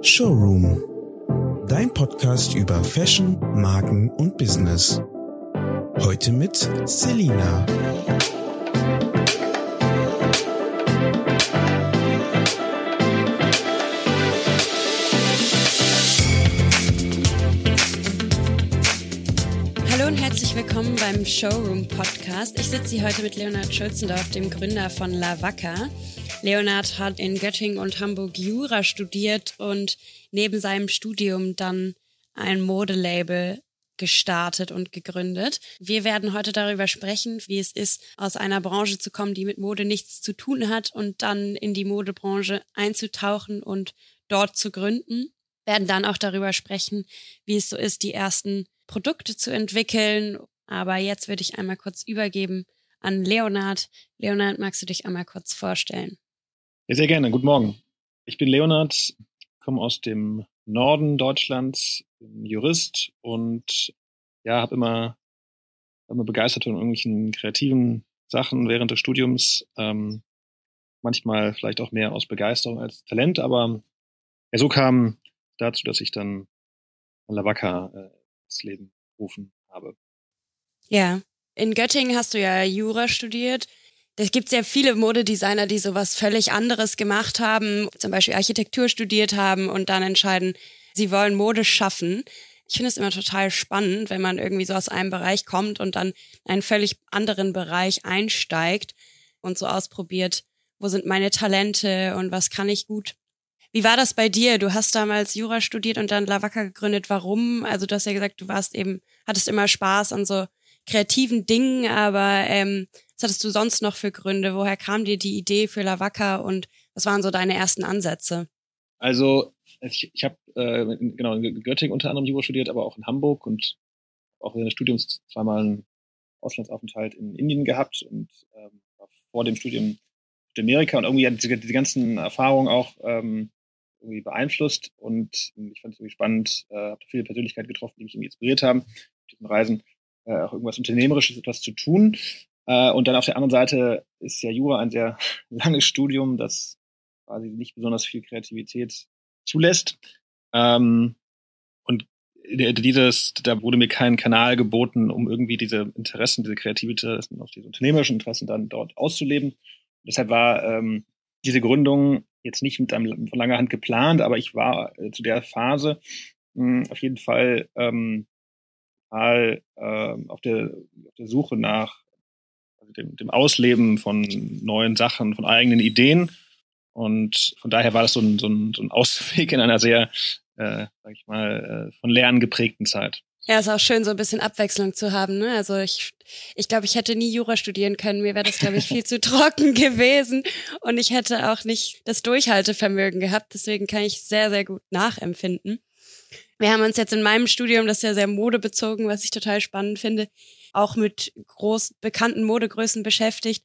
Showroom. Dein Podcast über Fashion, Marken und Business. Heute mit Selina. Hallo und herzlich willkommen beim Showroom Podcast. Ich sitze hier heute mit Leonhard Schulzendorf, dem Gründer von La Vaca. Leonhard hat in Göttingen und Hamburg Jura studiert und neben seinem Studium dann ein Modelabel gestartet und gegründet. Wir werden heute darüber sprechen, wie es ist, aus einer Branche zu kommen, die mit Mode nichts zu tun hat und dann in die Modebranche einzutauchen und dort zu gründen. Wir werden dann auch darüber sprechen, wie es so ist, die ersten Produkte zu entwickeln. Aber jetzt würde ich einmal kurz übergeben an Leonard. Leonard, magst du dich einmal kurz vorstellen? Ja, sehr gerne. Guten Morgen. Ich bin Leonard, komme aus dem Norden Deutschlands, bin Jurist und ja, habe immer, immer begeistert von irgendwelchen kreativen Sachen während des Studiums. Ähm, manchmal vielleicht auch mehr aus Begeisterung als Talent, aber ja, so kam dazu, dass ich dann Lavaka äh, ins Leben gerufen habe. Ja, in Göttingen hast du ja Jura studiert. Es gibt sehr viele Modedesigner, die sowas völlig anderes gemacht haben, zum Beispiel Architektur studiert haben und dann entscheiden, sie wollen Mode schaffen. Ich finde es immer total spannend, wenn man irgendwie so aus einem Bereich kommt und dann in einen völlig anderen Bereich einsteigt und so ausprobiert, wo sind meine Talente und was kann ich gut. Wie war das bei dir? Du hast damals Jura studiert und dann Lavaka gegründet. Warum? Also du hast ja gesagt, du warst eben, hattest immer Spaß an so kreativen Dingen, aber ähm, was hattest du sonst noch für Gründe? Woher kam dir die Idee für Lavaka und was waren so deine ersten Ansätze? Also ich, ich habe äh, genau in Göttingen unter anderem Jura studiert, aber auch in Hamburg und auch während des Studiums zweimal einen Auslandsaufenthalt in Indien gehabt und ähm, vor dem Studium in Amerika und irgendwie diese, diese ganzen Erfahrungen auch ähm, irgendwie beeinflusst und ich fand es irgendwie spannend, äh, habe viele Persönlichkeiten getroffen, die mich irgendwie inspiriert haben, auf diesen Reisen äh, auch irgendwas Unternehmerisches etwas zu tun äh, und dann auf der anderen Seite ist ja Jura ein sehr langes Studium, das quasi nicht besonders viel Kreativität zulässt. Ähm, und dieses, da wurde mir kein Kanal geboten, um irgendwie diese Interessen, diese Kreativität, auch diese unternehmerischen Interessen dann dort auszuleben. Deshalb war ähm, diese Gründung jetzt nicht mit einem von langer Hand geplant, aber ich war äh, zu der Phase mh, hm, auf jeden Fall ähm, mal, äh, auf, der, auf der Suche nach dem, dem Ausleben von neuen Sachen, von eigenen Ideen. Und von daher war das so ein, so ein, so ein Ausweg in einer sehr, äh, sag ich mal, äh, von Lernen geprägten Zeit. Ja, ist auch schön, so ein bisschen Abwechslung zu haben. Ne? Also ich, ich glaube, ich hätte nie Jura studieren können. Mir wäre das, glaube ich, viel zu trocken gewesen. Und ich hätte auch nicht das Durchhaltevermögen gehabt. Deswegen kann ich sehr, sehr gut nachempfinden. Wir haben uns jetzt in meinem Studium, das ist ja sehr modebezogen, was ich total spannend finde, auch mit groß bekannten Modegrößen beschäftigt.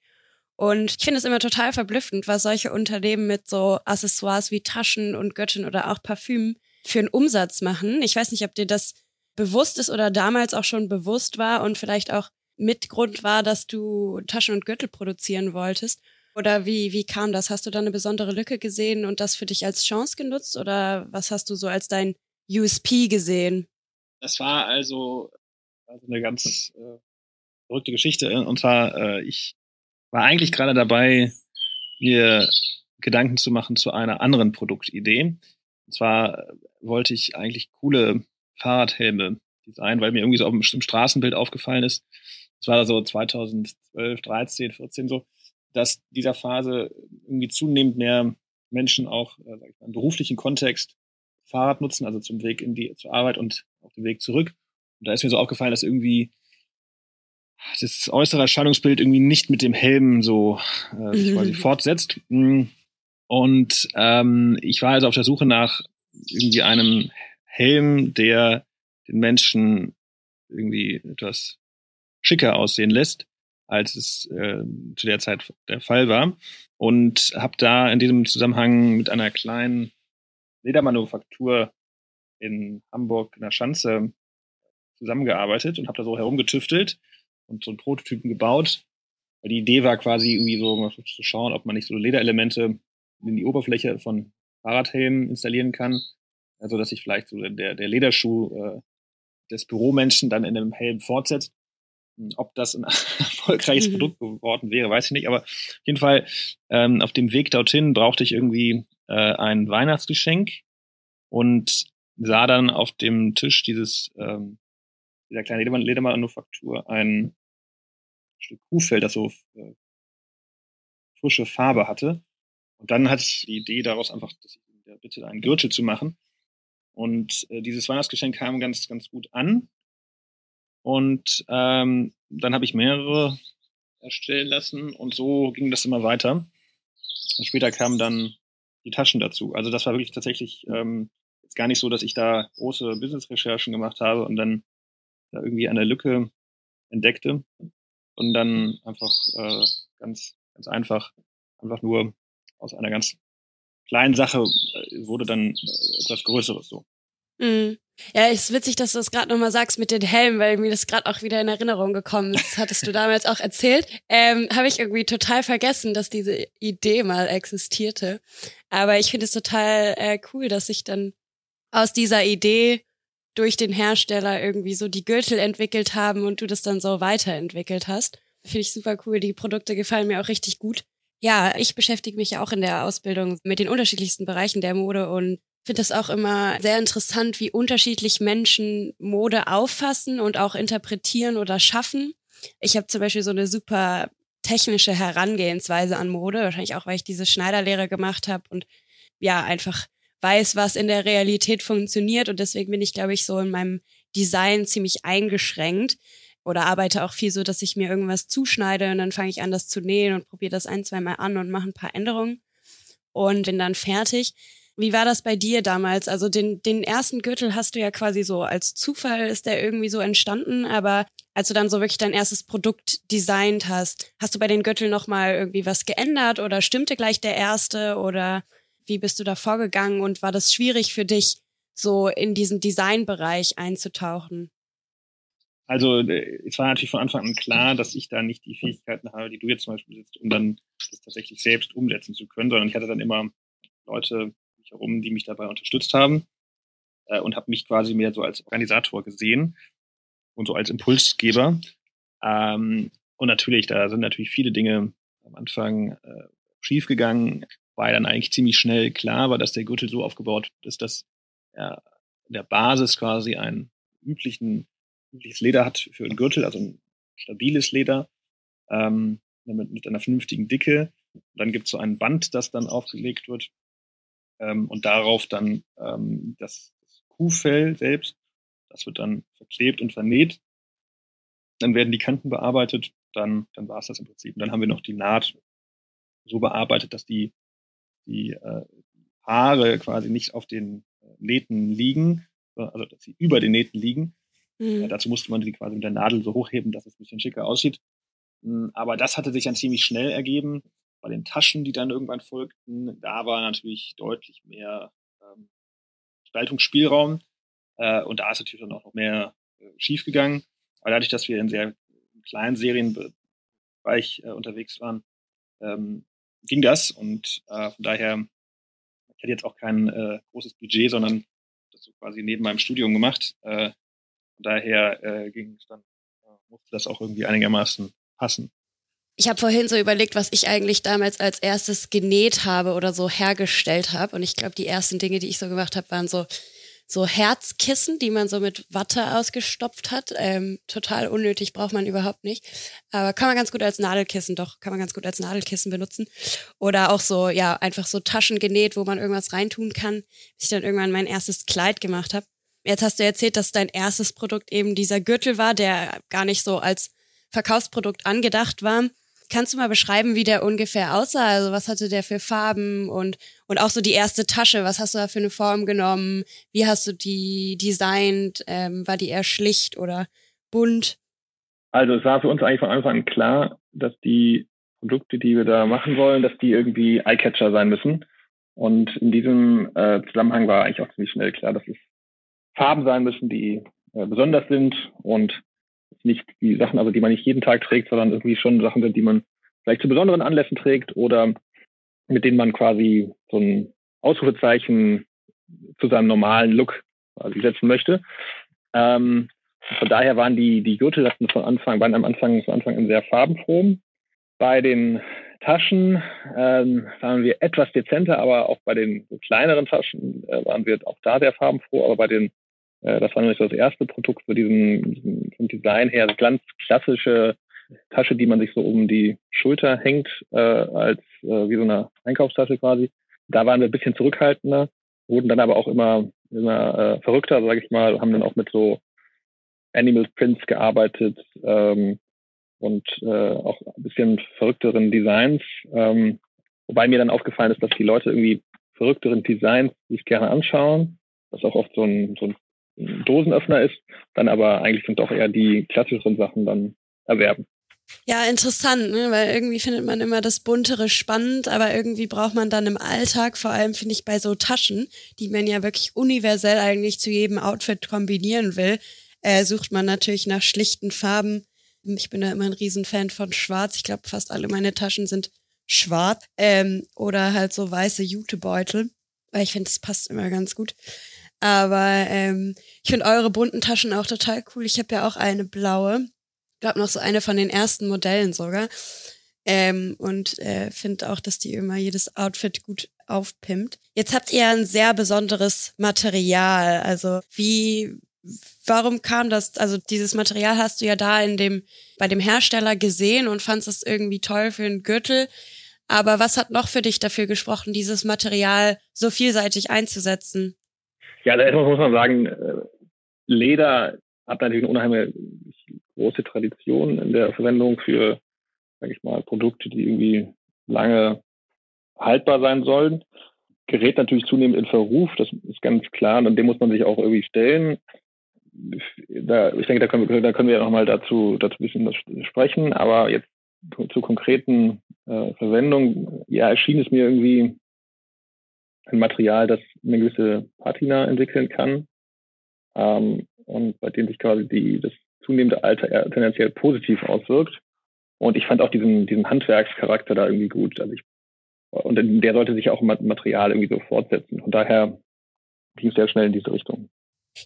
Und ich finde es immer total verblüffend, was solche Unternehmen mit so Accessoires wie Taschen und Göttin oder auch Parfüm für einen Umsatz machen. Ich weiß nicht, ob dir das bewusst ist oder damals auch schon bewusst war und vielleicht auch mit Grund war, dass du Taschen und Gürtel produzieren wolltest. Oder wie, wie kam das? Hast du da eine besondere Lücke gesehen und das für dich als Chance genutzt? Oder was hast du so als dein USP gesehen? Das war also also eine ganz äh, verrückte Geschichte. Und zwar, äh, ich war eigentlich gerade dabei, mir Gedanken zu machen zu einer anderen Produktidee. Und zwar äh, wollte ich eigentlich coole Fahrradhelme designen, weil mir irgendwie so auf dem Straßenbild aufgefallen ist. Das war so 2012, 13, 14 so, dass dieser Phase irgendwie zunehmend mehr Menschen auch äh, sag ich mal, im beruflichen Kontext Fahrrad nutzen, also zum Weg in die zur Arbeit und auf dem Weg zurück. Und da ist mir so aufgefallen, dass irgendwie das äußere Erscheinungsbild irgendwie nicht mit dem Helm so äh, sich quasi fortsetzt. Mm. Und ähm, ich war also auf der Suche nach irgendwie einem Helm, der den Menschen irgendwie etwas schicker aussehen lässt, als es äh, zu der Zeit der Fall war. Und habe da in diesem Zusammenhang mit einer kleinen Ledermanufaktur in Hamburg in der Schanze zusammengearbeitet und habe da so herumgetüftelt und so einen Prototypen gebaut. Weil die Idee war quasi irgendwie so zu schauen, ob man nicht so Lederelemente in die Oberfläche von Fahrradhelmen installieren kann, Also dass sich vielleicht so der, der Lederschuh äh, des Büromenschen dann in einem Helm fortsetzt. Hm, ob das ein erfolgreiches mhm. Produkt geworden wäre, weiß ich nicht. Aber auf jeden Fall ähm, auf dem Weg dorthin brauchte ich irgendwie äh, ein Weihnachtsgeschenk und sah dann auf dem Tisch dieses ähm, dieser kleine Ledermanufaktur ein Stück Kuhfell, das so äh, frische Farbe hatte. Und dann hatte ich die Idee daraus einfach, dass ich der Bitte einen Gürtel zu machen. Und äh, dieses Weihnachtsgeschenk kam ganz, ganz gut an. Und ähm, dann habe ich mehrere erstellen lassen und so ging das immer weiter. Und später kamen dann die Taschen dazu. Also das war wirklich tatsächlich ähm, jetzt gar nicht so, dass ich da große Business-Recherchen gemacht habe und dann da irgendwie eine Lücke entdeckte und dann einfach äh, ganz, ganz einfach, einfach nur aus einer ganz kleinen Sache äh, wurde dann äh, etwas Größeres so. Mhm. Ja, es ist witzig, dass du das gerade nochmal sagst mit den Helmen, weil mir das gerade auch wieder in Erinnerung gekommen ist. Das hattest du damals auch erzählt. Ähm, Habe ich irgendwie total vergessen, dass diese Idee mal existierte. Aber ich finde es total äh, cool, dass sich dann aus dieser Idee durch den Hersteller irgendwie so die Gürtel entwickelt haben und du das dann so weiterentwickelt hast. Finde ich super cool. Die Produkte gefallen mir auch richtig gut. Ja, ich beschäftige mich ja auch in der Ausbildung mit den unterschiedlichsten Bereichen der Mode und finde es auch immer sehr interessant, wie unterschiedlich Menschen Mode auffassen und auch interpretieren oder schaffen. Ich habe zum Beispiel so eine super technische Herangehensweise an Mode, wahrscheinlich auch, weil ich diese Schneiderlehre gemacht habe und ja, einfach weiß, was in der Realität funktioniert und deswegen bin ich, glaube ich, so in meinem Design ziemlich eingeschränkt oder arbeite auch viel so, dass ich mir irgendwas zuschneide und dann fange ich an, das zu nähen und probiere das ein, zwei Mal an und mache ein paar Änderungen und bin dann fertig. Wie war das bei dir damals? Also den, den ersten Gürtel hast du ja quasi so als Zufall ist der irgendwie so entstanden, aber als du dann so wirklich dein erstes Produkt designt hast, hast du bei den Gürteln nochmal irgendwie was geändert oder stimmte gleich der erste oder wie bist du da vorgegangen und war das schwierig für dich, so in diesen Designbereich einzutauchen? Also äh, es war natürlich von Anfang an klar, dass ich da nicht die Fähigkeiten habe, die du jetzt zum Beispiel besitzt, um dann das tatsächlich selbst umsetzen zu können, sondern ich hatte dann immer Leute herum, die mich dabei unterstützt haben äh, und habe mich quasi mehr so als Organisator gesehen und so als Impulsgeber. Ähm, und natürlich, da sind natürlich viele Dinge am Anfang äh, schiefgegangen, weil dann eigentlich ziemlich schnell klar war, dass der Gürtel so aufgebaut ist, dass er in der Basis quasi ein üblichen, übliches Leder hat für einen Gürtel, also ein stabiles Leder ähm, mit, mit einer vernünftigen Dicke. Und dann gibt es so ein Band, das dann aufgelegt wird ähm, und darauf dann ähm, das, das Kuhfell selbst, das wird dann verklebt und vernäht. Dann werden die Kanten bearbeitet, dann, dann war es das im Prinzip. Und dann haben wir noch die Naht so bearbeitet, dass die, die äh, Haare quasi nicht auf den äh, Nähten liegen, also dass sie über den Nähten liegen. Mhm. Äh, dazu musste man die quasi mit der Nadel so hochheben, dass es ein bisschen schicker aussieht. Hm, aber das hatte sich dann ziemlich schnell ergeben, bei den Taschen, die dann irgendwann folgten, da war natürlich deutlich mehr ähm, Gestaltungsspielraum. Äh, und da ist natürlich dann auch noch mehr äh, schiefgegangen. Aber dadurch, dass wir in sehr kleinen Serienbereich äh, unterwegs waren, ähm, ging das. Und äh, von daher, ich hatte jetzt auch kein äh, großes Budget, sondern das so quasi neben meinem Studium gemacht. Äh, von daher äh, ging es dann, äh, musste das auch irgendwie einigermaßen passen. Ich habe vorhin so überlegt, was ich eigentlich damals als erstes genäht habe oder so hergestellt habe. Und ich glaube, die ersten Dinge, die ich so gemacht habe, waren so so Herzkissen, die man so mit Watte ausgestopft hat. Ähm, total unnötig, braucht man überhaupt nicht. Aber kann man ganz gut als Nadelkissen, doch, kann man ganz gut als Nadelkissen benutzen. Oder auch so, ja, einfach so Taschen genäht, wo man irgendwas reintun kann, bis ich dann irgendwann mein erstes Kleid gemacht habe. Jetzt hast du erzählt, dass dein erstes Produkt eben dieser Gürtel war, der gar nicht so als Verkaufsprodukt angedacht war. Kannst du mal beschreiben, wie der ungefähr aussah? Also was hatte der für Farben und, und auch so die erste Tasche, was hast du da für eine Form genommen? Wie hast du die designt? Ähm, war die eher schlicht oder bunt? Also es war für uns eigentlich von Anfang an klar, dass die Produkte, die wir da machen wollen, dass die irgendwie Eyecatcher sein müssen. Und in diesem äh, Zusammenhang war eigentlich auch ziemlich schnell klar, dass es Farben sein müssen, die äh, besonders sind und nicht die Sachen, also die man nicht jeden Tag trägt, sondern irgendwie schon Sachen sind, die man vielleicht zu besonderen Anlässen trägt oder mit denen man quasi so ein Ausrufezeichen zu seinem normalen Look quasi setzen möchte. Ähm, von daher waren die, die Gürtel von Anfang, waren am Anfang, von Anfang an sehr farbenfroh. Bei den Taschen ähm, waren wir etwas dezenter, aber auch bei den kleineren Taschen äh, waren wir auch da sehr farbenfroh. Aber bei den, äh, das war nämlich das erste Produkt für diesen, diesen vom Design her, ganz klassische Tasche, die man sich so um die Schulter hängt, äh, als äh, wie so eine Einkaufstasche quasi. Da waren wir ein bisschen zurückhaltender, wurden dann aber auch immer immer äh, verrückter, sage ich mal, haben dann auch mit so Animal Prints gearbeitet ähm, und äh, auch ein bisschen verrückteren Designs. Ähm, wobei mir dann aufgefallen ist, dass die Leute irgendwie verrückteren Designs sich gerne anschauen, was auch oft so ein, so ein Dosenöffner ist, dann aber eigentlich sind doch eher die klassischeren Sachen dann erwerben. Ja, interessant, ne? weil irgendwie findet man immer das Buntere spannend, aber irgendwie braucht man dann im Alltag, vor allem finde ich bei so Taschen, die man ja wirklich universell eigentlich zu jedem Outfit kombinieren will, äh, sucht man natürlich nach schlichten Farben. Ich bin da immer ein Riesenfan von Schwarz. Ich glaube, fast alle meine Taschen sind schwarz ähm, oder halt so weiße Jutebeutel, weil ich finde, das passt immer ganz gut. Aber ähm, ich finde eure bunten Taschen auch total cool. Ich habe ja auch eine blaue glaube noch so eine von den ersten Modellen sogar. Ähm, und äh, finde auch, dass die immer jedes Outfit gut aufpimpt. Jetzt habt ihr ein sehr besonderes Material. Also wie, warum kam das? Also dieses Material hast du ja da in dem, bei dem Hersteller gesehen und fandest es irgendwie toll für einen Gürtel. Aber was hat noch für dich dafür gesprochen, dieses Material so vielseitig einzusetzen? Ja, da muss man sagen, äh, Leder hat natürlich eine unheimliche große Tradition in der Verwendung für, sage ich mal, Produkte, die irgendwie lange haltbar sein sollen. Gerät natürlich zunehmend in Verruf, das ist ganz klar, und dem muss man sich auch irgendwie stellen. Da, ich denke, da können wir, da können wir ja nochmal dazu, dazu ein bisschen sprechen, aber jetzt zur konkreten äh, Verwendung, ja, erschien es mir irgendwie ein Material, das eine gewisse Patina entwickeln kann ähm, und bei dem sich quasi die, das zunehmende Alter eher tendenziell positiv auswirkt. Und ich fand auch diesen, diesen Handwerkscharakter da irgendwie gut. Also ich, und der sollte sich auch im Material irgendwie so fortsetzen. Von daher ging es sehr schnell in diese Richtung.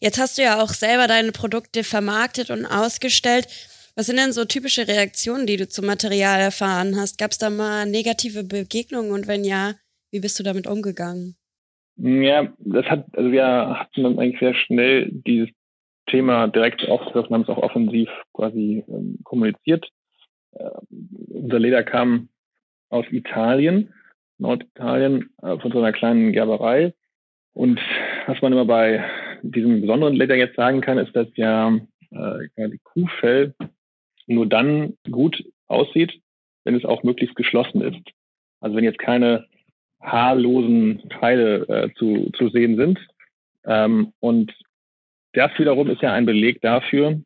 Jetzt hast du ja auch selber deine Produkte vermarktet und ausgestellt. Was sind denn so typische Reaktionen, die du zum Material erfahren hast? Gab es da mal negative Begegnungen und wenn ja, wie bist du damit umgegangen? Ja, das hat, also wir hatten dann eigentlich sehr schnell dieses Thema direkt aufgegriffen, haben es auch offensiv quasi ähm, kommuniziert. Äh, unser Leder kam aus Italien, Norditalien, äh, von so einer kleinen Gerberei. Und was man immer bei diesem besonderen Leder jetzt sagen kann, ist, dass ja äh, Kuhfell nur dann gut aussieht, wenn es auch möglichst geschlossen ist. Also wenn jetzt keine haarlosen Teile äh, zu, zu sehen sind. Ähm, und das wiederum ist ja ein Beleg dafür,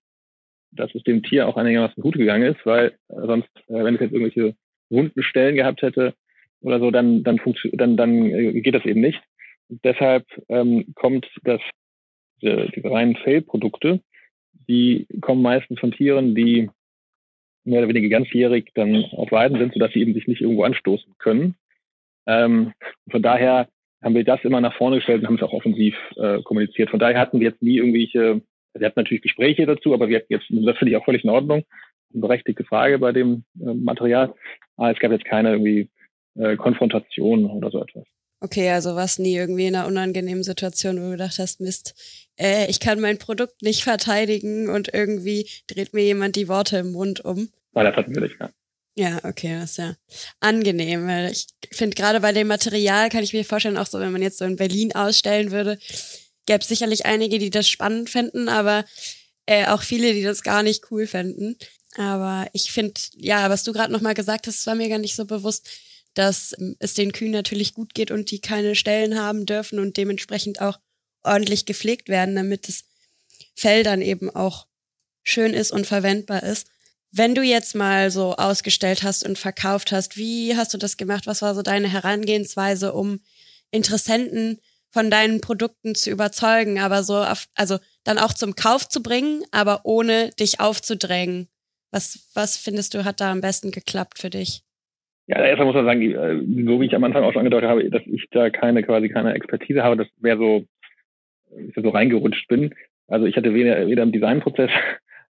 dass es dem Tier auch einigermaßen gut gegangen ist, weil äh, sonst, äh, wenn es jetzt irgendwelche wunden Stellen gehabt hätte oder so, dann dann dann dann äh, geht das eben nicht. Und deshalb ähm, kommt das diese, diese reinen Fellprodukte, die kommen meistens von Tieren, die mehr oder weniger ganzjährig dann auf Weiden sind, sodass sie eben sich nicht irgendwo anstoßen können. Ähm, von daher haben wir das immer nach vorne gestellt und haben es auch offensiv äh, kommuniziert. Von daher hatten wir jetzt nie irgendwelche, wir hatten natürlich Gespräche dazu, aber wir hatten jetzt, das finde ich auch völlig in Ordnung, eine berechtigte Frage bei dem äh, Material. Aber es gab jetzt keine irgendwie äh, Konfrontation oder so etwas. Okay, also warst nie irgendwie in einer unangenehmen Situation, wo du gedacht hast, Mist, äh, ich kann mein Produkt nicht verteidigen und irgendwie dreht mir jemand die Worte im Mund um. Nein, das hatten wir nicht, ja. Ja, okay, das ist ja angenehm. Weil ich finde, gerade bei dem Material kann ich mir vorstellen, auch so, wenn man jetzt so in Berlin ausstellen würde, gäbe es sicherlich einige, die das spannend fänden, aber äh, auch viele, die das gar nicht cool fänden. Aber ich finde, ja, was du gerade nochmal gesagt hast, war mir gar nicht so bewusst, dass ähm, es den Kühen natürlich gut geht und die keine Stellen haben dürfen und dementsprechend auch ordentlich gepflegt werden, damit das Fell dann eben auch schön ist und verwendbar ist. Wenn du jetzt mal so ausgestellt hast und verkauft hast, wie hast du das gemacht? Was war so deine Herangehensweise, um Interessenten von deinen Produkten zu überzeugen, aber so, auf, also dann auch zum Kauf zu bringen, aber ohne dich aufzudrängen? Was, was findest du, hat da am besten geklappt für dich? Ja, erstmal muss man sagen, äh, so wie ich am Anfang auch schon angedeutet habe, dass ich da keine quasi keine Expertise habe, das wäre so ich so reingerutscht bin. Also ich hatte weder, weder im Designprozess,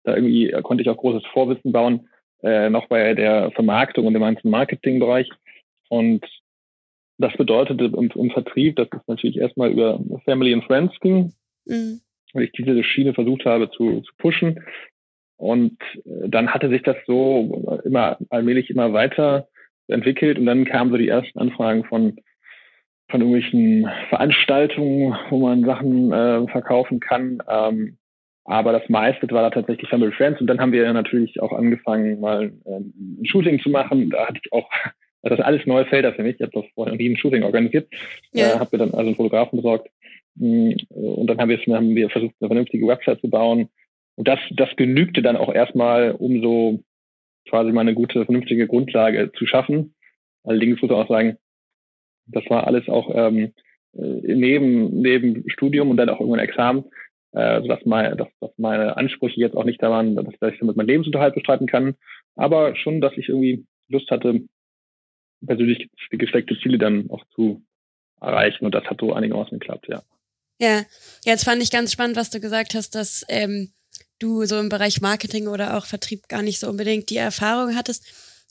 da irgendwie konnte ich auch großes Vorwissen bauen, äh, noch bei der Vermarktung und dem ganzen Marketingbereich. Und das bedeutete im, im Vertrieb, dass es natürlich erstmal über Family and Friends ging, mhm. weil ich diese Schiene versucht habe zu, zu pushen. Und äh, dann hatte sich das so immer allmählich immer weiter entwickelt und dann kamen so die ersten Anfragen von von irgendwelchen Veranstaltungen, wo man Sachen äh, verkaufen kann. Ähm, aber das meiste war da tatsächlich Family Friends. Und dann haben wir natürlich auch angefangen, mal ähm, ein Shooting zu machen. Da hatte ich auch, das ist alles neue Felder für mich. Ich habe das vorher noch nie ein Shooting organisiert. Yeah. Äh, habe mir dann also einen Fotografen besorgt. Mm, und dann haben wir, haben wir versucht, eine vernünftige Website zu bauen. Und das, das genügte dann auch erstmal, um so quasi mal eine gute, vernünftige Grundlage zu schaffen. Allerdings muss man auch sagen, das war alles auch ähm, äh, neben, neben Studium und dann auch irgendwann Examen, äh, dass, meine, dass, dass meine Ansprüche jetzt auch nicht da waren, dass, dass ich damit meinen Lebensunterhalt bestreiten kann, aber schon, dass ich irgendwie Lust hatte, persönlich gesteckte Ziele dann auch zu erreichen und das hat so einigermaßen geklappt, ja. Ja, jetzt fand ich ganz spannend, was du gesagt hast, dass ähm, du so im Bereich Marketing oder auch Vertrieb gar nicht so unbedingt die Erfahrung hattest.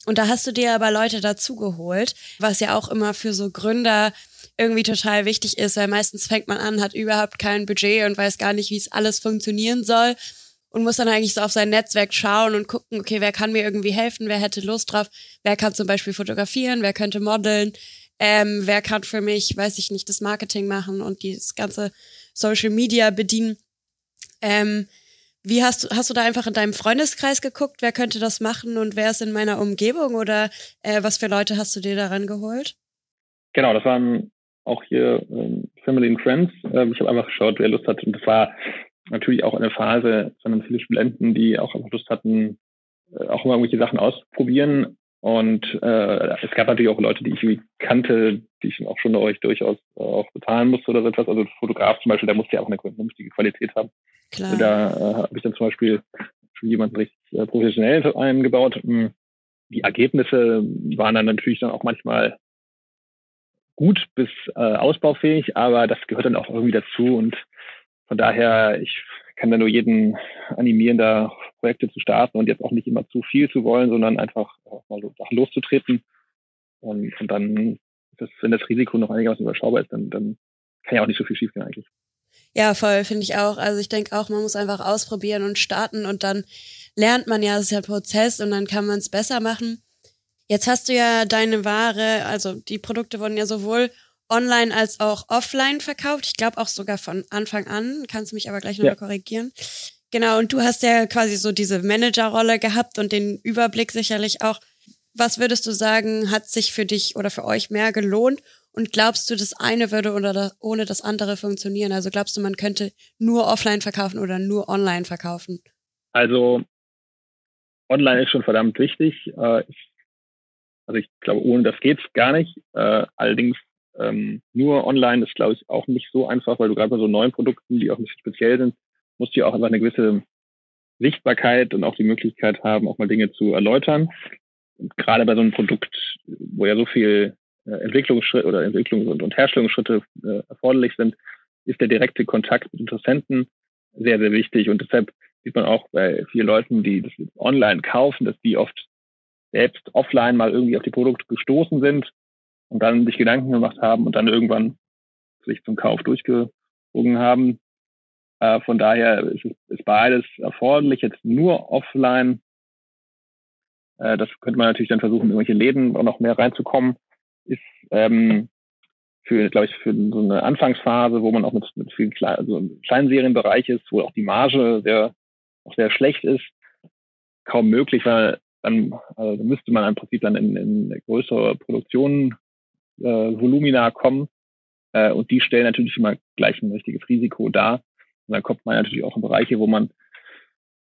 Und da hast du dir aber Leute dazugeholt, was ja auch immer für so Gründer irgendwie total wichtig ist, weil meistens fängt man an, hat überhaupt kein Budget und weiß gar nicht, wie es alles funktionieren soll und muss dann eigentlich so auf sein Netzwerk schauen und gucken, okay, wer kann mir irgendwie helfen, wer hätte Lust drauf, wer kann zum Beispiel fotografieren, wer könnte modeln, ähm, wer kann für mich, weiß ich nicht, das Marketing machen und das ganze Social Media bedienen. Ähm, wie hast du, hast du da einfach in deinem Freundeskreis geguckt, wer könnte das machen und wer ist in meiner Umgebung oder äh, was für Leute hast du dir daran geholt? Genau, das waren auch hier ähm, Family and Friends. Ähm, ich habe einfach geschaut, wer Lust hat. Und das war natürlich auch eine Phase, sondern viele Studenten, die auch einfach Lust hatten, äh, auch immer irgendwelche Sachen ausprobieren. Und äh, es gab natürlich auch Leute, die ich kannte, die ich auch schon euch durchaus äh, auch bezahlen musste oder so etwas. Also Fotograf zum Beispiel, der musste ja auch eine vernünftige Qualität haben. Klar. Da äh, habe ich dann zum Beispiel schon jemanden richtig äh, professionell eingebaut. Hm, die Ergebnisse waren dann natürlich dann auch manchmal gut bis äh, ausbaufähig, aber das gehört dann auch irgendwie dazu und von daher, ich kann da nur jeden animieren, da Projekte zu starten und jetzt auch nicht immer zu viel zu wollen, sondern einfach mal Sachen loszutreten. Und, und dann, das, wenn das Risiko noch einigermaßen überschaubar ist, dann, dann kann ja auch nicht so viel schiefgehen eigentlich. Ja, voll, finde ich auch. Also ich denke auch, man muss einfach ausprobieren und starten und dann lernt man ja, es ist ja ein Prozess und dann kann man es besser machen. Jetzt hast du ja deine Ware, also die Produkte wurden ja sowohl online als auch offline verkauft. Ich glaube auch sogar von Anfang an. Kannst du mich aber gleich nochmal ja. korrigieren. Genau, und du hast ja quasi so diese Managerrolle gehabt und den Überblick sicherlich auch. Was würdest du sagen, hat sich für dich oder für euch mehr gelohnt? Und glaubst du, das eine würde oder ohne das andere funktionieren? Also glaubst du, man könnte nur offline verkaufen oder nur online verkaufen? Also online ist schon verdammt wichtig. Äh, also ich glaube, ohne das geht's gar nicht. Äh, allerdings ähm, nur online ist, glaube ich, auch nicht so einfach, weil du gerade bei so neuen Produkten, die auch ein bisschen speziell sind, musst du ja auch einfach eine gewisse Sichtbarkeit und auch die Möglichkeit haben, auch mal Dinge zu erläutern. Und gerade bei so einem Produkt, wo ja so viel äh, Entwicklungsschritte oder Entwicklungs- und, und Herstellungsschritte äh, erforderlich sind, ist der direkte Kontakt mit Interessenten sehr, sehr wichtig. Und deshalb sieht man auch bei vielen Leuten, die das online kaufen, dass die oft selbst offline mal irgendwie auf die Produkte gestoßen sind und dann sich Gedanken gemacht haben und dann irgendwann sich zum Kauf durchgezogen haben. Äh, von daher ist, ist beides erforderlich. Jetzt nur offline. Äh, das könnte man natürlich dann versuchen, in irgendwelche Läden auch noch mehr reinzukommen ist ähm, für, glaube ich, für so eine Anfangsphase, wo man auch mit, mit vielen Klein, also im Serienbereich ist, wo auch die Marge sehr, auch sehr schlecht ist, kaum möglich, weil dann also müsste man im Prinzip dann in, in größere Produktionen äh, Volumina kommen. Äh, und die stellen natürlich immer gleich ein richtiges Risiko dar. Und dann kommt man natürlich auch in Bereiche, wo man,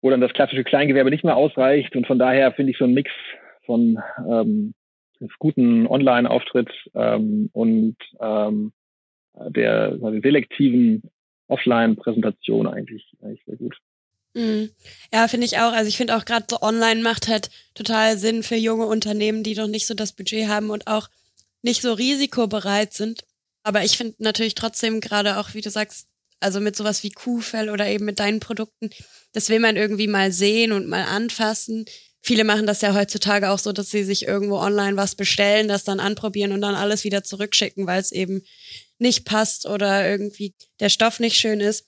wo dann das klassische Kleingewerbe nicht mehr ausreicht. Und von daher finde ich so ein Mix von ähm, guten Online-Auftritt ähm, und ähm, der selektiven Offline-Präsentation eigentlich, eigentlich sehr gut. Mhm. Ja, finde ich auch. Also ich finde auch gerade so online macht halt total Sinn für junge Unternehmen, die noch nicht so das Budget haben und auch nicht so risikobereit sind. Aber ich finde natürlich trotzdem gerade auch, wie du sagst, also mit sowas wie Kuhfell oder eben mit deinen Produkten, das will man irgendwie mal sehen und mal anfassen. Viele machen das ja heutzutage auch so, dass sie sich irgendwo online was bestellen, das dann anprobieren und dann alles wieder zurückschicken, weil es eben nicht passt oder irgendwie der Stoff nicht schön ist.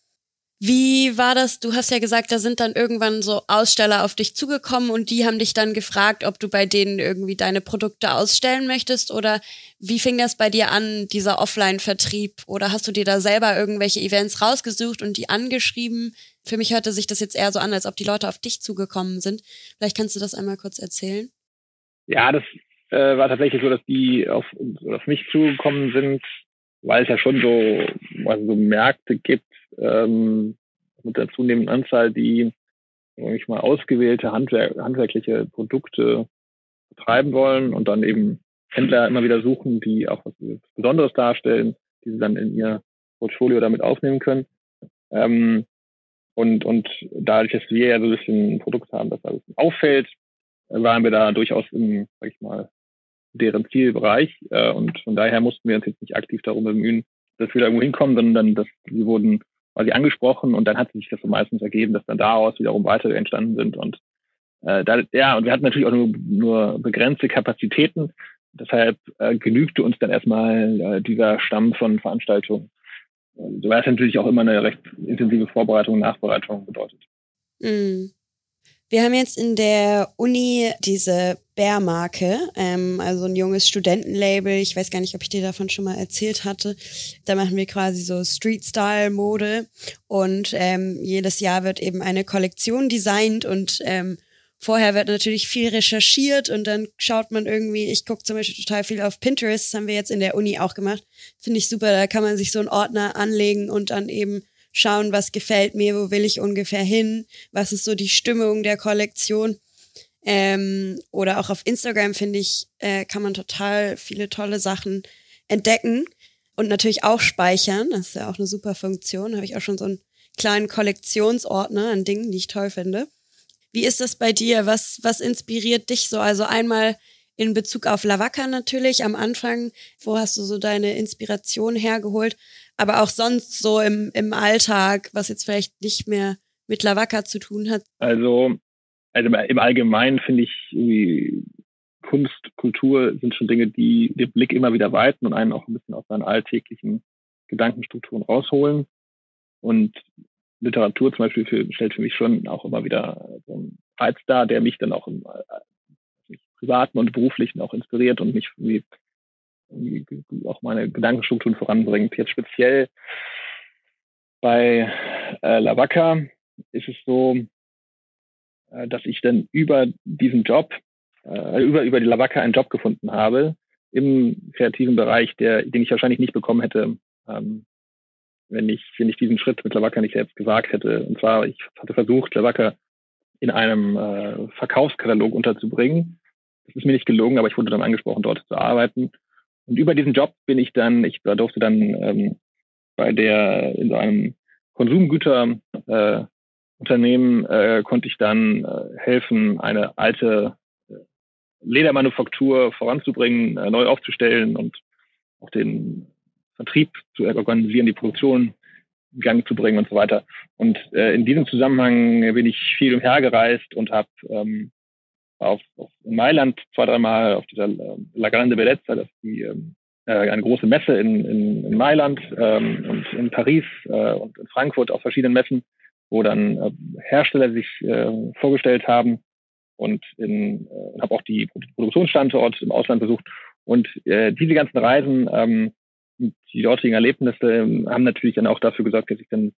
Wie war das? Du hast ja gesagt, da sind dann irgendwann so Aussteller auf dich zugekommen und die haben dich dann gefragt, ob du bei denen irgendwie deine Produkte ausstellen möchtest oder wie fing das bei dir an, dieser Offline-Vertrieb? Oder hast du dir da selber irgendwelche Events rausgesucht und die angeschrieben? Für mich hörte sich das jetzt eher so an, als ob die Leute auf dich zugekommen sind. Vielleicht kannst du das einmal kurz erzählen. Ja, das äh, war tatsächlich so, dass die auf, auf mich zugekommen sind, weil es ja schon so, also so Märkte gibt, ähm, mit der zunehmenden Anzahl, die ich mal ausgewählte Handwerk, handwerkliche Produkte betreiben wollen und dann eben Händler immer wieder suchen, die auch was Besonderes darstellen, die sie dann in ihr Portfolio damit aufnehmen können. Ähm, und, und dadurch, dass wir ja so ein bisschen ein Produkt haben, das alles auffällt, waren wir da durchaus im, sag ich mal, deren Zielbereich. Äh, und von daher mussten wir uns jetzt nicht aktiv darum bemühen, dass wir da irgendwo hinkommen, sondern dass sie wurden quasi angesprochen und dann hat sich das so meistens ergeben, dass dann daraus wiederum weitere entstanden sind und äh, da, ja, und wir hatten natürlich auch nur, nur begrenzte Kapazitäten. Deshalb äh, genügte uns dann erstmal äh, dieser Stamm von Veranstaltungen. So war es natürlich auch immer eine recht intensive Vorbereitung und Nachbereitung bedeutet. Mm. Wir haben jetzt in der Uni diese Bär-Marke, ähm, also ein junges Studentenlabel. Ich weiß gar nicht, ob ich dir davon schon mal erzählt hatte. Da machen wir quasi so Street-Style-Mode und ähm, jedes Jahr wird eben eine Kollektion designt und ähm, vorher wird natürlich viel recherchiert und dann schaut man irgendwie, ich gucke zum Beispiel total viel auf Pinterest, das haben wir jetzt in der Uni auch gemacht. Finde ich super, da kann man sich so einen Ordner anlegen und dann eben schauen, was gefällt mir, wo will ich ungefähr hin, was ist so die Stimmung der Kollektion. Ähm, oder auch auf Instagram, finde ich, äh, kann man total viele tolle Sachen entdecken und natürlich auch speichern. Das ist ja auch eine super Funktion. Habe ich auch schon so einen kleinen Kollektionsordner an Dingen, die ich toll finde. Wie ist das bei dir? Was, was inspiriert dich so? Also einmal in Bezug auf Lavaka natürlich am Anfang. Wo hast du so deine Inspiration hergeholt? aber auch sonst so im, im Alltag, was jetzt vielleicht nicht mehr mit Lavaka zu tun hat? Also, also im Allgemeinen finde ich Kunst, Kultur sind schon Dinge, die den Blick immer wieder weiten und einen auch ein bisschen aus seinen alltäglichen Gedankenstrukturen rausholen. Und Literatur zum Beispiel für, stellt für mich schon auch immer wieder so einen Reiz dar, der mich dann auch im privaten und beruflichen auch inspiriert und mich irgendwie auch meine Gedankenstrukturen voranbringt. Jetzt speziell bei äh, Lavaka ist es so, äh, dass ich dann über diesen Job, äh, über, über die Lavaka einen Job gefunden habe im kreativen Bereich, der, den ich wahrscheinlich nicht bekommen hätte, ähm, wenn ich, wenn ich diesen Schritt mit Lavaka nicht selbst gewagt hätte. Und zwar, ich hatte versucht, Lavaka in einem äh, Verkaufskatalog unterzubringen. Das ist mir nicht gelungen, aber ich wurde dann angesprochen, dort zu arbeiten. Und über diesen Job bin ich dann, ich durfte dann ähm, bei der in so einem Konsumgüterunternehmen äh, äh, konnte ich dann äh, helfen, eine alte äh, Ledermanufaktur voranzubringen, äh, neu aufzustellen und auch den Vertrieb zu organisieren, die Produktion in Gang zu bringen und so weiter. Und äh, in diesem Zusammenhang bin ich viel umhergereist und habe ähm, auf, auf Mailand zwei, dreimal auf dieser äh, La Grande Bellezza, das ist die ähm, äh, eine große Messe in, in, in Mailand ähm, und in Paris äh, und in Frankfurt auf verschiedenen Messen, wo dann äh, Hersteller sich äh, vorgestellt haben und äh, habe auch die Produktionsstandorte im Ausland besucht. Und äh, diese ganzen Reisen, ähm, die dortigen Erlebnisse ähm, haben natürlich dann auch dafür gesorgt, dass ich dann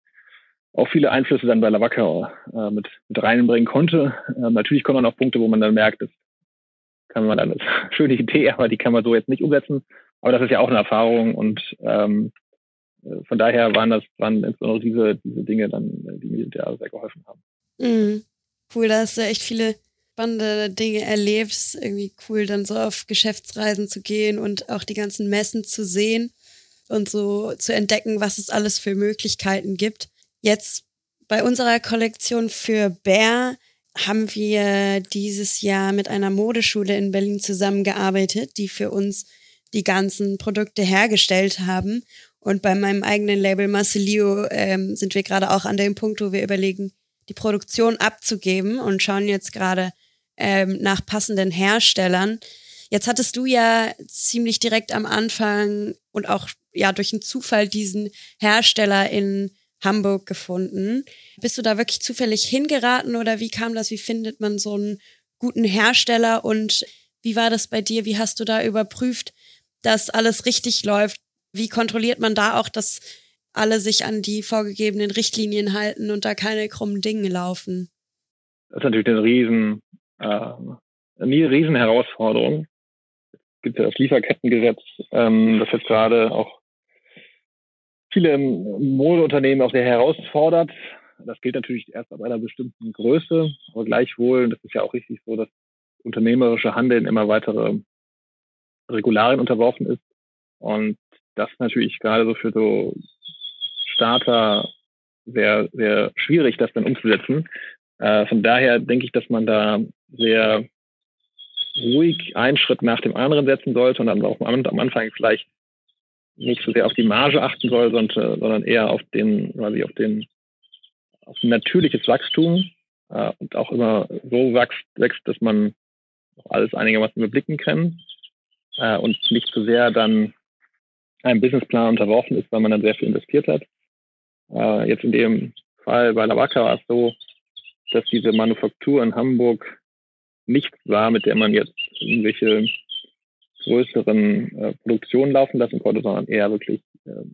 auch viele Einflüsse dann bei Lavacca äh, mit, mit reinbringen konnte. Äh, natürlich kommen dann auch Punkte, wo man dann merkt, das kann man dann, ist eine schöne Idee, aber die kann man so jetzt nicht umsetzen. Aber das ist ja auch eine Erfahrung und ähm, äh, von daher waren das, waren insbesondere diese, diese Dinge dann, die mir da sehr geholfen haben. Mhm. Cool, da hast du echt viele spannende Dinge erlebt. Irgendwie cool, dann so auf Geschäftsreisen zu gehen und auch die ganzen Messen zu sehen und so zu entdecken, was es alles für Möglichkeiten gibt. Jetzt bei unserer Kollektion für Bär haben wir dieses Jahr mit einer Modeschule in Berlin zusammengearbeitet, die für uns die ganzen Produkte hergestellt haben. Und bei meinem eigenen Label Marcelio ähm, sind wir gerade auch an dem Punkt, wo wir überlegen, die Produktion abzugeben und schauen jetzt gerade ähm, nach passenden Herstellern. Jetzt hattest du ja ziemlich direkt am Anfang und auch ja durch einen Zufall diesen Hersteller in Hamburg gefunden. Bist du da wirklich zufällig hingeraten oder wie kam das? Wie findet man so einen guten Hersteller und wie war das bei dir? Wie hast du da überprüft, dass alles richtig läuft? Wie kontrolliert man da auch, dass alle sich an die vorgegebenen Richtlinien halten und da keine krummen Dinge laufen? Das ist natürlich eine riesen, äh, eine riesen Herausforderung. Es gibt ja das Lieferkettengesetz, ähm, das jetzt gerade auch viele Modeunternehmen auch sehr herausfordert. Das gilt natürlich erst ab einer bestimmten Größe, aber gleichwohl, das ist ja auch richtig so, dass unternehmerische Handeln immer weitere Regularien unterworfen ist. Und das natürlich gerade so für so Starter sehr, sehr schwierig, das dann umzusetzen. Äh, von daher denke ich, dass man da sehr ruhig einen Schritt nach dem anderen setzen sollte und dann auch am Anfang vielleicht nicht so sehr auf die Marge achten soll, sondern, sondern eher auf den, quasi auf den, auf ein natürliches Wachstum äh, und auch immer so wächst, wächst, dass man alles einigermaßen überblicken kann äh, und nicht so sehr dann einem Businessplan unterworfen ist, weil man dann sehr viel investiert hat. Äh, jetzt in dem Fall bei Lavaka war es so, dass diese Manufaktur in Hamburg nichts war, mit der man jetzt irgendwelche größeren äh, Produktionen laufen lassen konnte, sondern eher wirklich äh,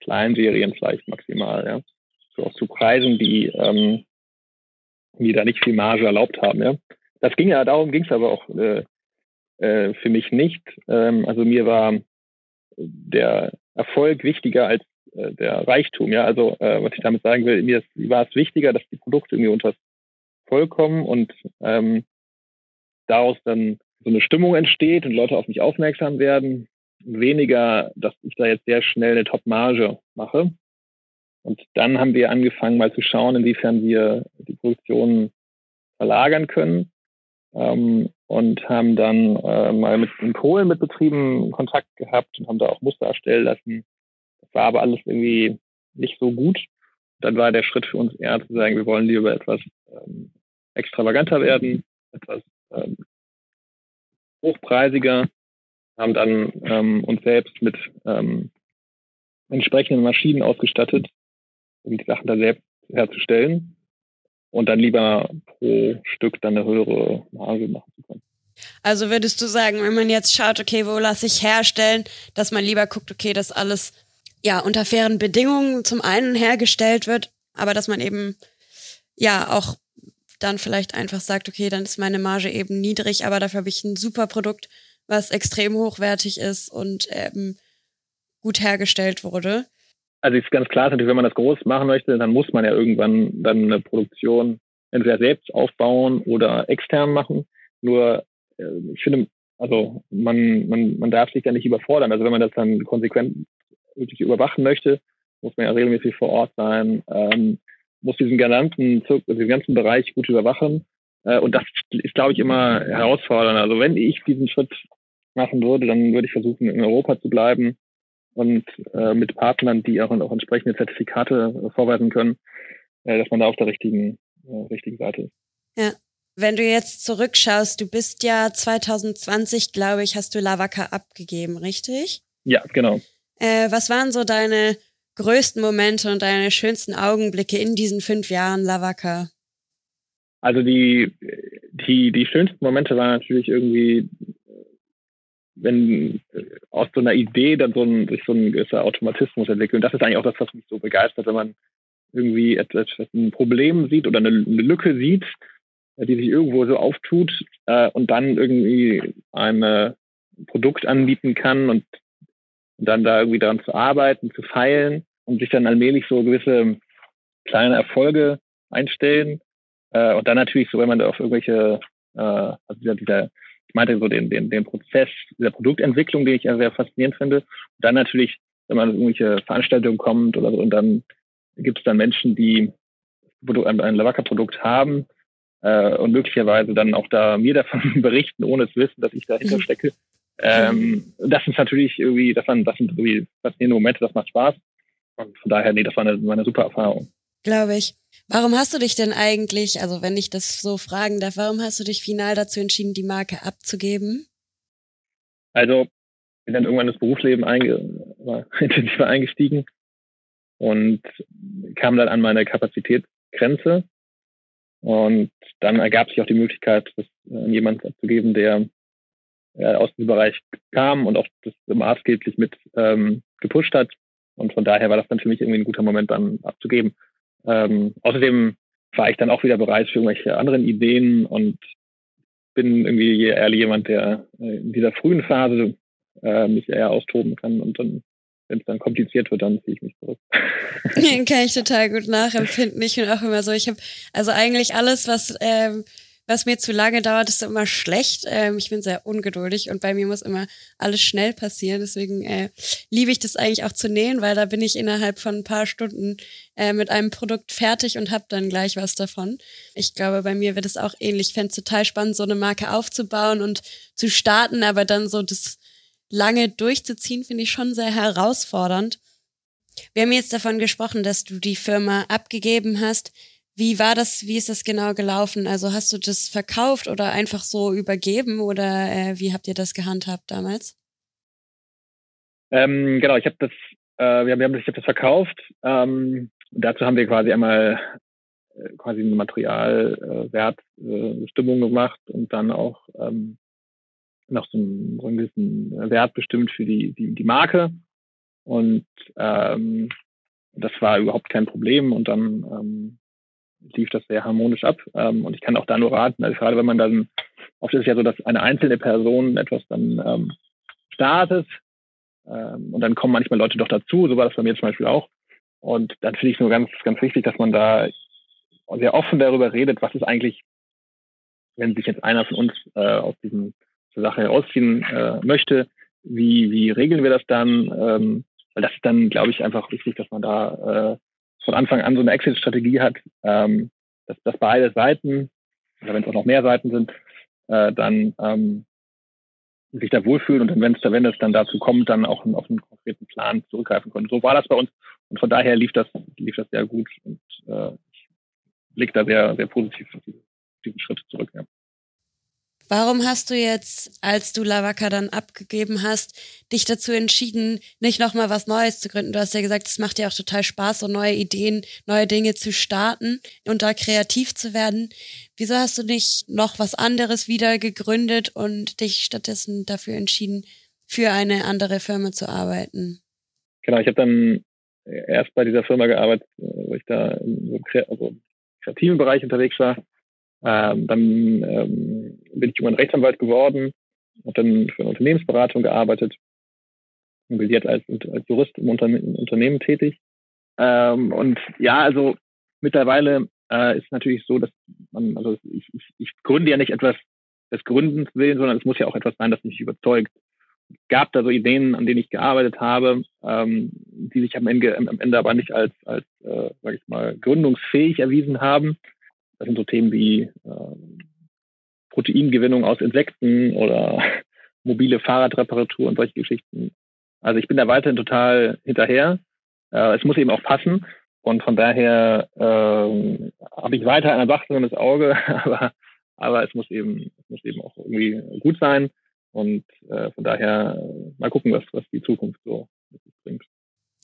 Kleinserien vielleicht maximal, ja. So auch zu Preisen, die, ähm, die da nicht viel Marge erlaubt haben, ja. Das ging ja, darum ging es aber auch äh, äh, für mich nicht. Ähm, also mir war der Erfolg wichtiger als äh, der Reichtum, ja. Also äh, was ich damit sagen will, mir war es wichtiger, dass die Produkte irgendwie unter Voll kommen und ähm, daraus dann so eine Stimmung entsteht und Leute auf mich aufmerksam werden. Weniger, dass ich da jetzt sehr schnell eine Top-Marge mache. Und dann haben wir angefangen, mal zu schauen, inwiefern wir die Produktion verlagern können. Ähm, und haben dann äh, mal mit in Polen mit Betrieben Kontakt gehabt und haben da auch Muster erstellen lassen. Das war aber alles irgendwie nicht so gut. Dann war der Schritt für uns eher zu sagen, wir wollen lieber etwas ähm, extravaganter werden, etwas ähm, hochpreisiger, haben dann ähm, uns selbst mit ähm, entsprechenden Maschinen ausgestattet, um die Sachen da selbst herzustellen und dann lieber pro Stück dann eine höhere Marge machen zu können. Also würdest du sagen, wenn man jetzt schaut, okay, wo lasse ich herstellen, dass man lieber guckt, okay, dass alles ja unter fairen Bedingungen zum einen hergestellt wird, aber dass man eben ja auch dann vielleicht einfach sagt, okay, dann ist meine Marge eben niedrig, aber dafür habe ich ein super Produkt, was extrem hochwertig ist und ähm, gut hergestellt wurde. Also ist ganz klar, natürlich, wenn man das groß machen möchte, dann muss man ja irgendwann dann eine Produktion entweder selbst aufbauen oder extern machen. Nur äh, ich finde, also man, man, man darf sich da nicht überfordern. Also wenn man das dann konsequent wirklich überwachen möchte, muss man ja regelmäßig vor Ort sein. Ähm, muss diesen ganzen, diesen ganzen Bereich gut überwachen. Äh, und das ist, glaube ich, immer herausfordernd. Also wenn ich diesen Schritt machen würde, dann würde ich versuchen, in Europa zu bleiben und äh, mit Partnern, die auch, auch entsprechende Zertifikate vorweisen können, äh, dass man da auf der richtigen, äh, richtigen Seite ist. Ja. Wenn du jetzt zurückschaust, du bist ja 2020, glaube ich, hast du Lavaka abgegeben, richtig? Ja, genau. Äh, was waren so deine größten Momente und deine schönsten Augenblicke in diesen fünf Jahren Lavaka? Also die, die, die schönsten Momente waren natürlich irgendwie, wenn aus so einer Idee dann so ein, sich so ein gewisser Automatismus entwickelt. Und das ist eigentlich auch das, was mich so begeistert, wenn man irgendwie etwas, ein Problem sieht oder eine, eine Lücke sieht, die sich irgendwo so auftut äh, und dann irgendwie ein Produkt anbieten kann und und dann da irgendwie daran zu arbeiten, zu feilen und sich dann allmählich so gewisse kleine Erfolge einstellen. Äh, und dann natürlich so, wenn man da auf irgendwelche, äh, also dieser, dieser ich meinte so den, den, den Prozess dieser Produktentwicklung, den ich ja sehr faszinierend finde. Und dann natürlich, wenn man irgendwelche Veranstaltungen kommt oder so, und dann gibt es dann Menschen, die ein, ein Lavaka-Produkt haben äh, und möglicherweise dann auch da mir davon berichten, ohne zu wissen, dass ich dahinter stecke. Ähm, mhm. Das ist natürlich irgendwie, das, waren, das sind irgendwie faszinierende Momente, das macht Spaß. Und von daher, nee, das war eine, war eine super Erfahrung. Glaube ich. Warum hast du dich denn eigentlich, also wenn ich das so fragen darf, warum hast du dich final dazu entschieden, die Marke abzugeben? Also, bin dann irgendwann ins Berufsleben einge war intensiver eingestiegen und kam dann an meine Kapazitätsgrenze. Und dann ergab sich auch die Möglichkeit, das an jemanden abzugeben, der äh, aus diesem Bereich kam und auch das maßgeblich mit ähm, gepusht hat. Und von daher war das dann für mich irgendwie ein guter Moment, dann abzugeben. Ähm, außerdem war ich dann auch wieder bereit für irgendwelche anderen Ideen und bin irgendwie eher jemand, der äh, in dieser frühen Phase äh, mich eher austoben kann und dann wenn es dann kompliziert wird, dann ziehe ich mich zurück. Den kann ich total gut nachempfinden. Ich bin auch immer so, ich habe also eigentlich alles, was ähm, was mir zu lange dauert, ist immer schlecht. Ähm, ich bin sehr ungeduldig und bei mir muss immer alles schnell passieren. Deswegen äh, liebe ich das eigentlich auch zu nähen, weil da bin ich innerhalb von ein paar Stunden äh, mit einem Produkt fertig und habe dann gleich was davon. Ich glaube, bei mir wird es auch ähnlich. Ich fände es total spannend, so eine Marke aufzubauen und zu starten, aber dann so das lange durchzuziehen, finde ich schon sehr herausfordernd. Wir haben jetzt davon gesprochen, dass du die Firma abgegeben hast. Wie war das, wie ist das genau gelaufen? Also hast du das verkauft oder einfach so übergeben oder äh, wie habt ihr das gehandhabt damals? Ähm, genau, ich habe das, äh, wir haben, wir haben, ich habe das verkauft. Ähm, dazu haben wir quasi einmal äh, quasi eine Materialwertbestimmung äh, gemacht und dann auch ähm, noch so einen, so einen gewissen Wert bestimmt für die, die, die Marke. Und ähm, das war überhaupt kein Problem. Und dann ähm, lief das sehr harmonisch ab. Ähm, und ich kann auch da nur raten, also gerade wenn man dann, oft ist es ja so, dass eine einzelne Person etwas dann ähm, startet ähm, und dann kommen manchmal Leute doch dazu, so war das bei mir zum Beispiel auch. Und dann finde ich es nur ganz, ganz wichtig, dass man da sehr offen darüber redet, was ist eigentlich, wenn sich jetzt einer von uns äh, aus diesem zur Sache herausziehen äh, möchte, wie, wie regeln wir das dann? Ähm, weil das ist dann, glaube ich, einfach wichtig, dass man da äh, von Anfang an so eine Exit-Strategie hat, ähm, dass, dass beide Seiten, oder wenn es auch noch mehr Seiten sind, äh, dann ähm, sich da wohlfühlen und dann, wenn es wenn es dann dazu kommt, dann auch auf einen konkreten Plan zurückgreifen können. So war das bei uns und von daher lief das, lief das sehr gut und äh, ich blicke da sehr, sehr positiv auf diesen Schritt zurück. Ja. Warum hast du jetzt, als du Lavaka dann abgegeben hast, dich dazu entschieden, nicht nochmal was Neues zu gründen? Du hast ja gesagt, es macht dir auch total Spaß, so neue Ideen, neue Dinge zu starten und da kreativ zu werden. Wieso hast du nicht noch was anderes wieder gegründet und dich stattdessen dafür entschieden, für eine andere Firma zu arbeiten? Genau, ich habe dann erst bei dieser Firma gearbeitet, wo ich da im also kreativen Bereich unterwegs war ähm, dann ähm, bin ich irgendwann Rechtsanwalt geworden, habe dann für eine Unternehmensberatung gearbeitet und bin jetzt als, als Jurist im, Unterne Unternehmen tätig. Ähm, und ja, also mittlerweile äh, ist natürlich so, dass man, also ich, ich, ich gründe ja nicht etwas des Gründens willen, sondern es muss ja auch etwas sein, das mich überzeugt. Es gab da so Ideen, an denen ich gearbeitet habe, ähm, die sich am Ende, am Ende aber nicht als, als äh, sag ich mal, gründungsfähig erwiesen haben. Das sind so Themen wie äh, Proteingewinnung aus Insekten oder mobile Fahrradreparatur und solche Geschichten. Also ich bin da weiterhin total hinterher. Äh, es muss eben auch passen. Und von daher äh, habe ich weiter ein wachsames Auge, aber, aber es muss eben, es muss eben auch irgendwie gut sein. Und äh, von daher mal gucken, was, was die Zukunft so.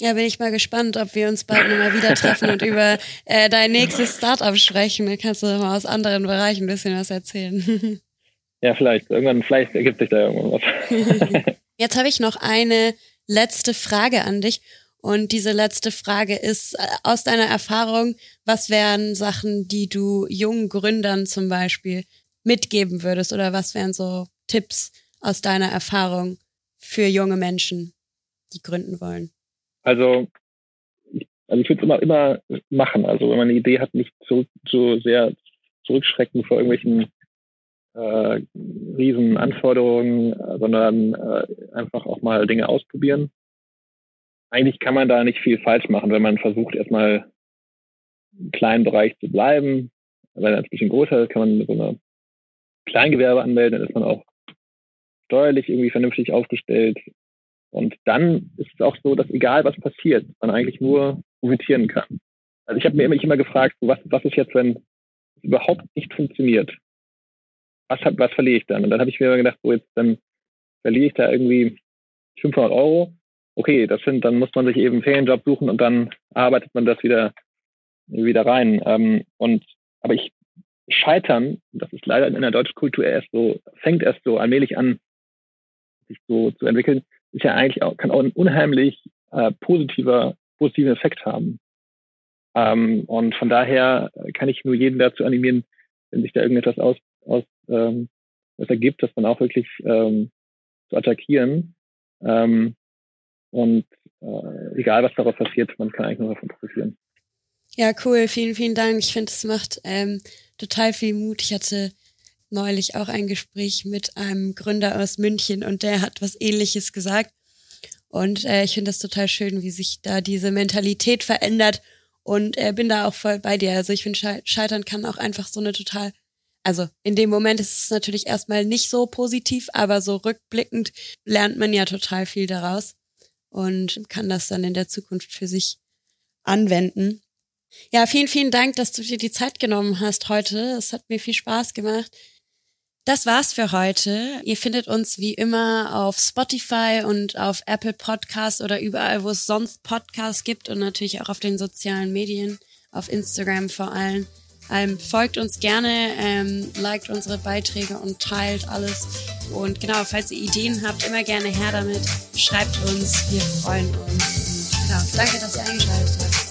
Ja, bin ich mal gespannt, ob wir uns bald nochmal wieder treffen und über äh, dein nächstes Startup sprechen. Da kannst du mal aus anderen Bereichen ein bisschen was erzählen. Ja, vielleicht. Irgendwann, vielleicht ergibt sich da irgendwas. Jetzt habe ich noch eine letzte Frage an dich. Und diese letzte Frage ist äh, aus deiner Erfahrung, was wären Sachen, die du jungen Gründern zum Beispiel mitgeben würdest? Oder was wären so Tipps aus deiner Erfahrung für junge Menschen, die gründen wollen? Also also ich würde es immer, immer machen. Also wenn man eine Idee hat, nicht so, so sehr zurückschrecken vor irgendwelchen äh, riesen Anforderungen, sondern äh, einfach auch mal Dinge ausprobieren. Eigentlich kann man da nicht viel falsch machen, wenn man versucht, erstmal im kleinen Bereich zu bleiben. Wenn er ein bisschen größer ist, kann man so eine Kleingewerbe anmelden, dann ist man auch steuerlich irgendwie vernünftig aufgestellt. Und dann ist es auch so, dass egal was passiert, man eigentlich nur profitieren kann. Also ich habe mir immer, immer gefragt, so was, was ist jetzt, wenn es überhaupt nicht funktioniert? Was, hab, was verliere ich dann? Und dann habe ich mir immer gedacht, so jetzt dann verliere ich da irgendwie 500 Euro. Okay, das sind, dann muss man sich eben einen Ferienjob suchen und dann arbeitet man das wieder, wieder rein. Ähm, und, aber ich, Scheitern, das ist leider in der deutschen Kultur erst so, fängt erst so allmählich an, sich so zu entwickeln, ist ja eigentlich auch, kann auch ein unheimlich äh, positiver, positiven Effekt haben. Ähm, und von daher kann ich nur jeden dazu animieren, wenn sich da irgendetwas aus, aus ähm, was ergibt, das dann auch wirklich ähm, zu attackieren. Ähm, und äh, egal, was daraus passiert, man kann eigentlich nur davon profitieren. Ja, cool. Vielen, vielen Dank. Ich finde, es macht ähm, total viel Mut. Ich hatte neulich auch ein Gespräch mit einem Gründer aus München und der hat was ähnliches gesagt. Und äh, ich finde das total schön, wie sich da diese Mentalität verändert. Und äh, bin da auch voll bei dir. Also ich finde, Scheitern kann auch einfach so eine total, also in dem Moment ist es natürlich erstmal nicht so positiv, aber so rückblickend lernt man ja total viel daraus und kann das dann in der Zukunft für sich anwenden. Ja, vielen, vielen Dank, dass du dir die Zeit genommen hast heute. Es hat mir viel Spaß gemacht. Das war's für heute. Ihr findet uns wie immer auf Spotify und auf Apple Podcasts oder überall, wo es sonst Podcasts gibt und natürlich auch auf den sozialen Medien, auf Instagram vor allem. Ähm, folgt uns gerne, ähm, liked unsere Beiträge und teilt alles. Und genau, falls ihr Ideen habt, immer gerne her damit. Schreibt uns, wir freuen uns. Und genau, danke, dass ihr eingeschaltet habt.